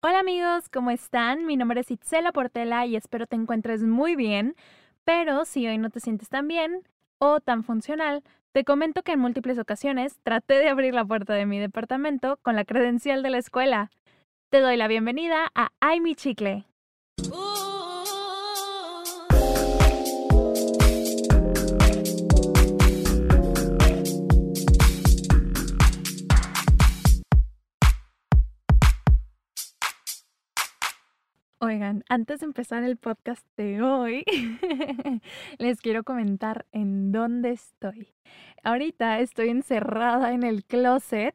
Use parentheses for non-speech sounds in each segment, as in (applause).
Hola amigos, ¿cómo están? Mi nombre es Itzela Portela y espero te encuentres muy bien. Pero si hoy no te sientes tan bien o tan funcional, te comento que en múltiples ocasiones traté de abrir la puerta de mi departamento con la credencial de la escuela. Te doy la bienvenida a Ay Mi Chicle. Antes de empezar el podcast de hoy, (laughs) les quiero comentar en dónde estoy. Ahorita estoy encerrada en el closet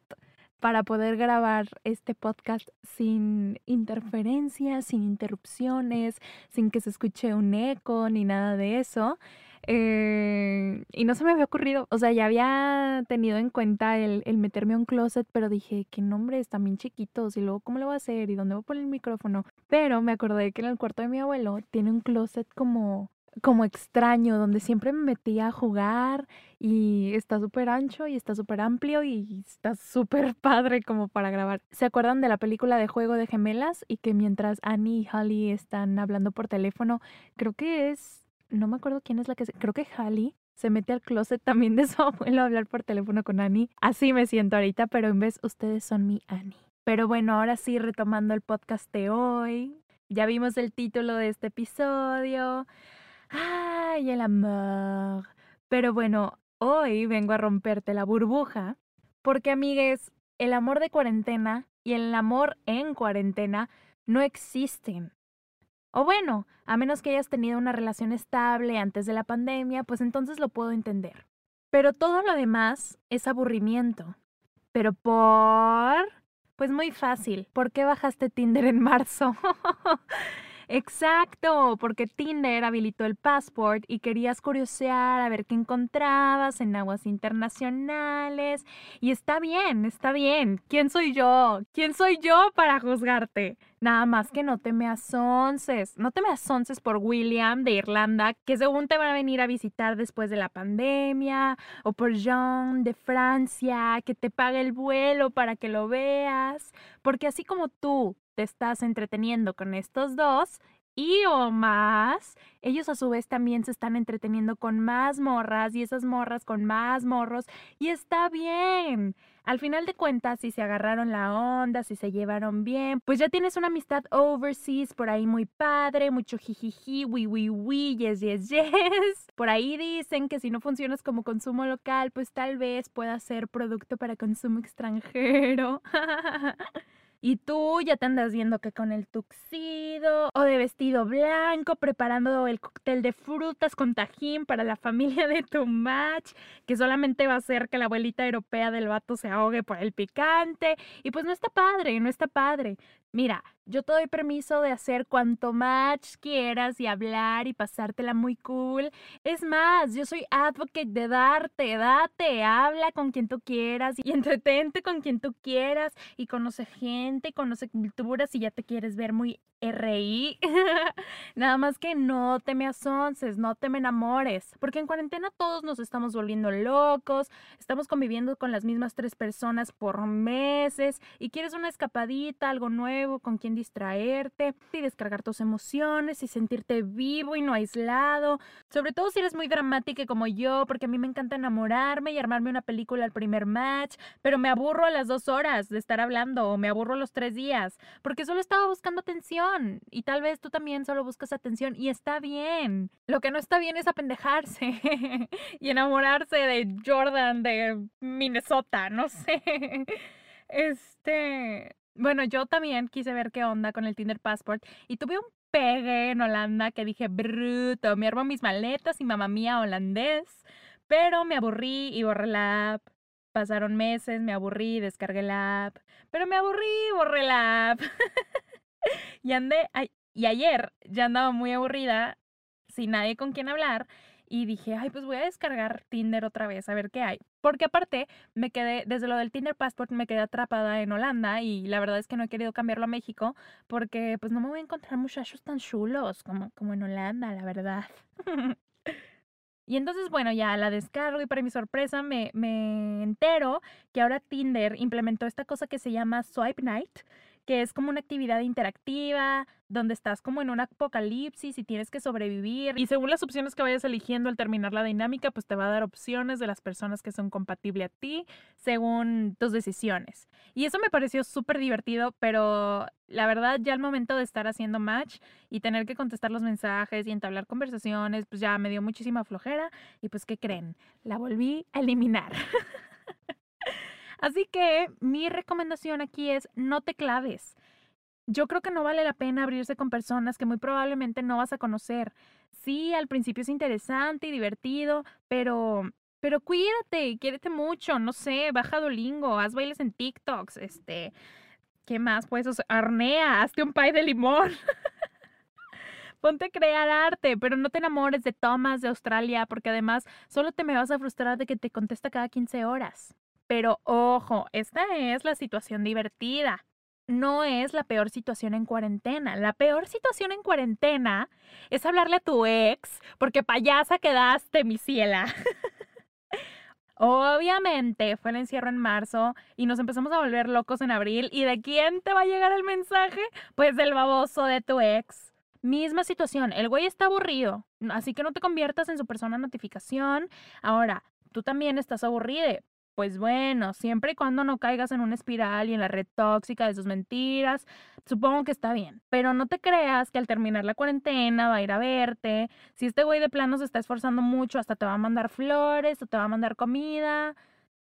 para poder grabar este podcast sin interferencias, sin interrupciones, sin que se escuche un eco ni nada de eso. Eh, y no se me había ocurrido, o sea, ya había tenido en cuenta el, el, meterme a un closet, pero dije, qué nombre, están bien chiquitos, y luego, ¿cómo lo voy a hacer? ¿Y dónde voy a poner el micrófono? Pero me acordé que en el cuarto de mi abuelo tiene un closet como como extraño, donde siempre me metía a jugar y está súper ancho y está súper amplio y está súper (laughs) padre como para grabar. ¿Se acuerdan de la película de Juego de Gemelas? Y que mientras Annie y Holly están hablando por teléfono, creo que es no me acuerdo quién es la que creo que Hallie se mete al closet también de su (laughs) abuelo a hablar por teléfono con Annie. Así me siento ahorita, pero en vez ustedes son mi Annie. Pero bueno, ahora sí, retomando el podcast de hoy. Ya vimos el título de este episodio. ¡Ay, el amor! Pero bueno, hoy vengo a romperte la burbuja. Porque, amigues, el amor de cuarentena y el amor en cuarentena no existen. O bueno, a menos que hayas tenido una relación estable antes de la pandemia, pues entonces lo puedo entender. Pero todo lo demás es aburrimiento. Pero por... Pues muy fácil. ¿Por qué bajaste Tinder en marzo? (laughs) Exacto, porque Tinder habilitó el passport y querías curiosear a ver qué encontrabas en aguas internacionales. Y está bien, está bien. ¿Quién soy yo? ¿Quién soy yo para juzgarte? Nada más que no te me asonces. No te me asonces por William de Irlanda, que según te van a venir a visitar después de la pandemia, o por Jean de Francia, que te pague el vuelo para que lo veas. Porque así como tú te estás entreteniendo con estos dos, y o más, ellos a su vez también se están entreteniendo con más morras y esas morras con más morros y está bien. Al final de cuentas, si se agarraron la onda, si se llevaron bien, pues ya tienes una amistad overseas por ahí muy padre, mucho jijiji, wi wi wi, yes yes (laughs) yes. Por ahí dicen que si no funcionas como consumo local, pues tal vez pueda ser producto para consumo extranjero. (laughs) Y tú ya te andas viendo que con el tuxido o de vestido blanco, preparando el cóctel de frutas con tajín para la familia de tu match, que solamente va a hacer que la abuelita europea del vato se ahogue por el picante. Y pues no está padre, no está padre. Mira, yo te doy permiso de hacer cuanto match quieras y hablar y pasártela muy cool. Es más, yo soy advocate de darte, date, habla con quien tú quieras y (laughs) entretente con quien tú quieras y conoce gente, conoce culturas si ya te quieres ver muy RI. (laughs) Nada más que no te me asonces, no te me enamores, porque en cuarentena todos nos estamos volviendo locos, estamos conviviendo con las mismas tres personas por meses y quieres una escapadita, algo nuevo, con quien distraerte y descargar tus emociones y sentirte vivo y no aislado, sobre todo si eres muy dramática como yo, porque a mí me encanta enamorarme y armarme una película al primer match, pero me aburro a las dos horas de estar hablando o me aburro a los tres días, porque solo estaba buscando atención y tal vez tú también solo buscas atención y está bien. Lo que no está bien es apendejarse (laughs) y enamorarse de Jordan de Minnesota, no sé. Este, bueno, yo también quise ver qué onda con el Tinder Passport y tuve un pegue en Holanda que dije, bruto, me armo mis maletas y mamá mía holandés, pero me aburrí y borré la app. Pasaron meses, me aburrí, descargué la app, pero me aburrí y borré la app. (laughs) y andé, y ayer ya andaba muy aburrida, sin nadie con quien hablar, y dije, ay, pues voy a descargar Tinder otra vez, a ver qué hay. Porque aparte, me quedé, desde lo del Tinder Passport, me quedé atrapada en Holanda y la verdad es que no he querido cambiarlo a México porque pues no me voy a encontrar muchachos tan chulos como, como en Holanda, la verdad. (laughs) Y entonces, bueno, ya la descargo y para mi sorpresa me, me entero que ahora Tinder implementó esta cosa que se llama Swipe Night, que es como una actividad interactiva, donde estás como en un apocalipsis y tienes que sobrevivir. Y según las opciones que vayas eligiendo al terminar la dinámica, pues te va a dar opciones de las personas que son compatibles a ti según tus decisiones. Y eso me pareció súper divertido, pero la verdad ya al momento de estar haciendo match y tener que contestar los mensajes y entablar conversaciones, pues ya me dio muchísima flojera y pues ¿qué creen? La volví a eliminar. (laughs) Así que mi recomendación aquí es no te claves. Yo creo que no vale la pena abrirse con personas que muy probablemente no vas a conocer. Sí, al principio es interesante y divertido, pero pero cuídate, quiérete mucho, no sé, baja Dolingo, haz bailes en TikToks, este, ¿qué más? Pues, arnea, hazte un pie de limón. (laughs) Ponte a crear arte, pero no te enamores de Thomas de Australia, porque además solo te me vas a frustrar de que te contesta cada 15 horas. Pero ojo, esta es la situación divertida. No es la peor situación en cuarentena. La peor situación en cuarentena es hablarle a tu ex porque payasa quedaste, mi ciela. Obviamente fue el encierro en marzo y nos empezamos a volver locos en abril. ¿Y de quién te va a llegar el mensaje? Pues del baboso de tu ex. Misma situación, el güey está aburrido, así que no te conviertas en su persona notificación. Ahora, tú también estás aburrido, pues bueno, siempre y cuando no caigas en una espiral y en la red tóxica de sus mentiras, supongo que está bien. Pero no te creas que al terminar la cuarentena va a ir a verte. Si este güey de plano se está esforzando mucho, hasta te va a mandar flores o te va a mandar comida.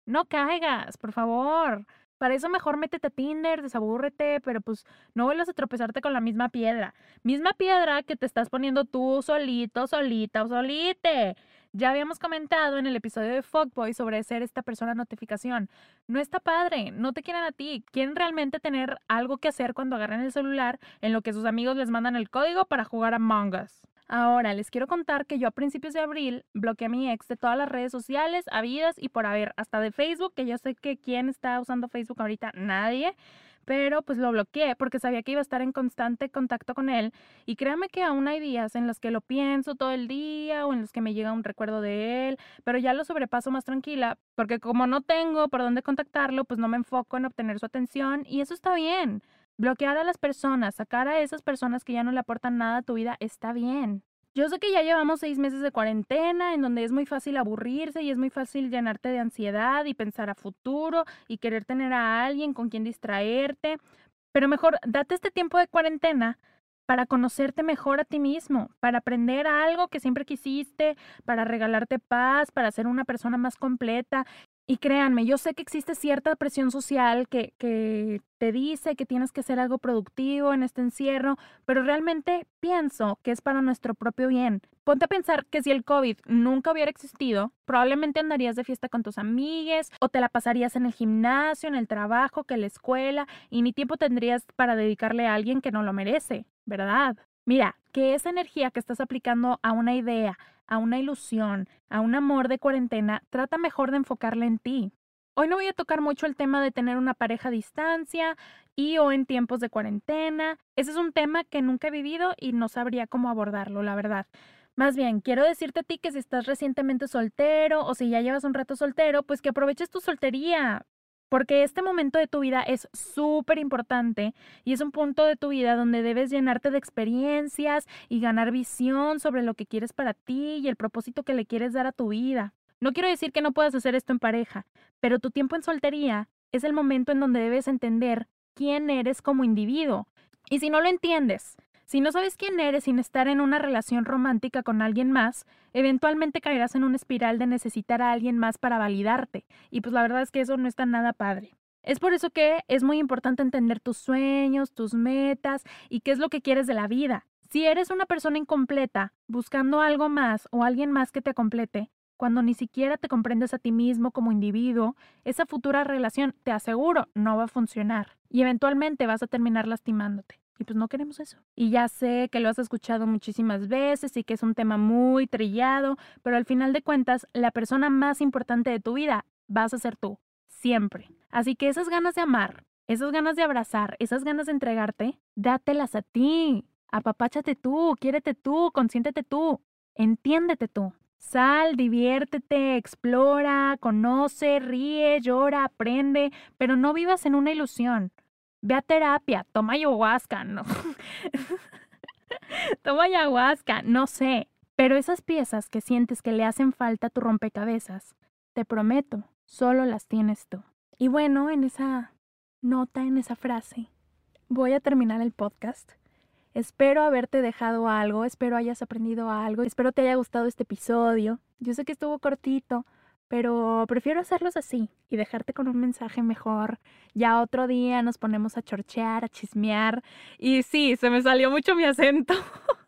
No caigas, por favor. Para eso mejor métete a Tinder, desabúrrete, pero pues no vuelvas a tropezarte con la misma piedra. Misma piedra que te estás poniendo tú solito, solita o solite. Ya habíamos comentado en el episodio de Fogboy sobre ser esta persona notificación. No está padre, no te quieren a ti. Quieren realmente tener algo que hacer cuando agarran el celular en lo que sus amigos les mandan el código para jugar a Us. Ahora, les quiero contar que yo a principios de abril bloqueé a mi ex de todas las redes sociales, habidas y por haber, hasta de Facebook, que yo sé que quién está usando Facebook ahorita, nadie pero pues lo bloqueé porque sabía que iba a estar en constante contacto con él y créame que aún hay días en los que lo pienso todo el día o en los que me llega un recuerdo de él, pero ya lo sobrepaso más tranquila porque como no tengo por dónde contactarlo, pues no me enfoco en obtener su atención y eso está bien. Bloquear a las personas, sacar a esas personas que ya no le aportan nada a tu vida, está bien. Yo sé que ya llevamos seis meses de cuarentena, en donde es muy fácil aburrirse y es muy fácil llenarte de ansiedad y pensar a futuro y querer tener a alguien con quien distraerte, pero mejor date este tiempo de cuarentena para conocerte mejor a ti mismo, para aprender algo que siempre quisiste, para regalarte paz, para ser una persona más completa y créanme, yo sé que existe cierta presión social que, que, te dice que tienes que hacer algo productivo en este encierro, pero realmente pienso que es para nuestro propio bien. Ponte a pensar que si el COVID nunca hubiera existido, probablemente andarías de fiesta con tus amigues o te la pasarías en el gimnasio, en el trabajo, que en la escuela y ni tiempo tendrías para dedicarle a alguien que no lo merece, ¿verdad? Mira, que esa energía que estás aplicando a una idea, a una ilusión, a un amor de cuarentena, trata mejor de enfocarla en ti. Hoy no voy a tocar mucho el tema de tener una pareja a distancia y o en tiempos de cuarentena. Ese es un tema que nunca he vivido y no sabría cómo abordarlo, la verdad. Más bien, quiero decirte a ti que si estás recientemente soltero o si ya llevas un rato soltero, pues que aproveches tu soltería porque este momento de tu vida es súper importante y es un punto de tu vida donde debes llenarte de experiencias y ganar visión sobre lo que quieres para ti y el propósito que le quieres dar a tu vida. No quiero decir que no puedas hacer esto en pareja, pero tu tiempo en soltería es el momento en donde debes entender quién eres como individuo. Y si no lo entiendes, si no sabes quién eres sin estar en una relación romántica con alguien más, eventualmente caerás en una espiral de necesitar a alguien más para validarte. Y pues la verdad es que eso no está nada padre. Es por eso que es muy importante entender tus sueños, tus metas y qué es lo que quieres de la vida. Si eres una persona incompleta, buscando algo más o alguien más que te complete, cuando ni siquiera te comprendes a ti mismo como individuo, esa futura relación, te aseguro, no va a funcionar y eventualmente vas a terminar lastimándote. Y pues no queremos eso. Y ya sé que lo has escuchado muchísimas veces y que es un tema muy trillado, pero al final de cuentas, la persona más importante de tu vida vas a ser tú, siempre. Así que esas ganas de amar, esas ganas de abrazar, esas ganas de entregarte, dátelas a ti. Apapáchate tú, quiérete tú, consiéntete tú, entiéndete tú. Sal, diviértete, explora, conoce, ríe, llora, aprende, pero no vivas en una ilusión. Ve a terapia, toma ayahuasca, no. (laughs) toma ayahuasca, no sé. Pero esas piezas que sientes que le hacen falta a tu rompecabezas, te prometo, solo las tienes tú. Y bueno, en esa nota, en esa frase, voy a terminar el podcast. Espero haberte dejado algo, espero hayas aprendido algo, espero te haya gustado este episodio. Yo sé que estuvo cortito, pero prefiero hacerlos así y dejarte con un mensaje mejor. Ya otro día nos ponemos a chorchear, a chismear. Y sí, se me salió mucho mi acento. (laughs)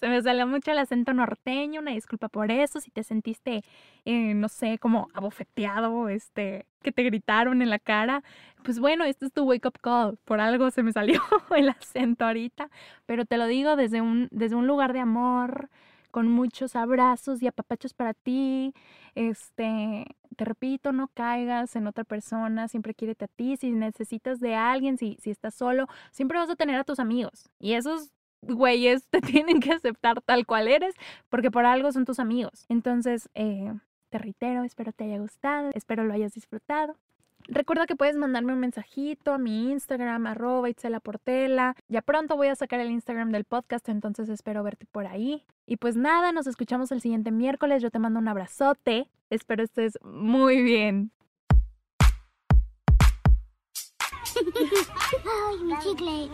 se me salió mucho el acento norteño, una disculpa por eso, si te sentiste, eh, no sé, como abofeteado, este, que te gritaron en la cara, pues bueno, este es tu wake up call, por algo se me salió (laughs) el acento ahorita, pero te lo digo desde un, desde un lugar de amor, con muchos abrazos y apapachos para ti. Este, te repito, no caigas en otra persona, siempre quiérete a ti. Si necesitas de alguien, si, si estás solo, siempre vas a tener a tus amigos. Y esos güeyes (laughs) te tienen que aceptar tal cual eres, porque por algo son tus amigos. Entonces, eh, te reitero, espero te haya gustado, espero lo hayas disfrutado. Recuerda que puedes mandarme un mensajito a mi Instagram, arroba Itzela Portela. Ya pronto voy a sacar el Instagram del podcast, entonces espero verte por ahí. Y pues nada, nos escuchamos el siguiente miércoles. Yo te mando un abrazote. Espero estés muy bien. (laughs) Ay, mi chicle.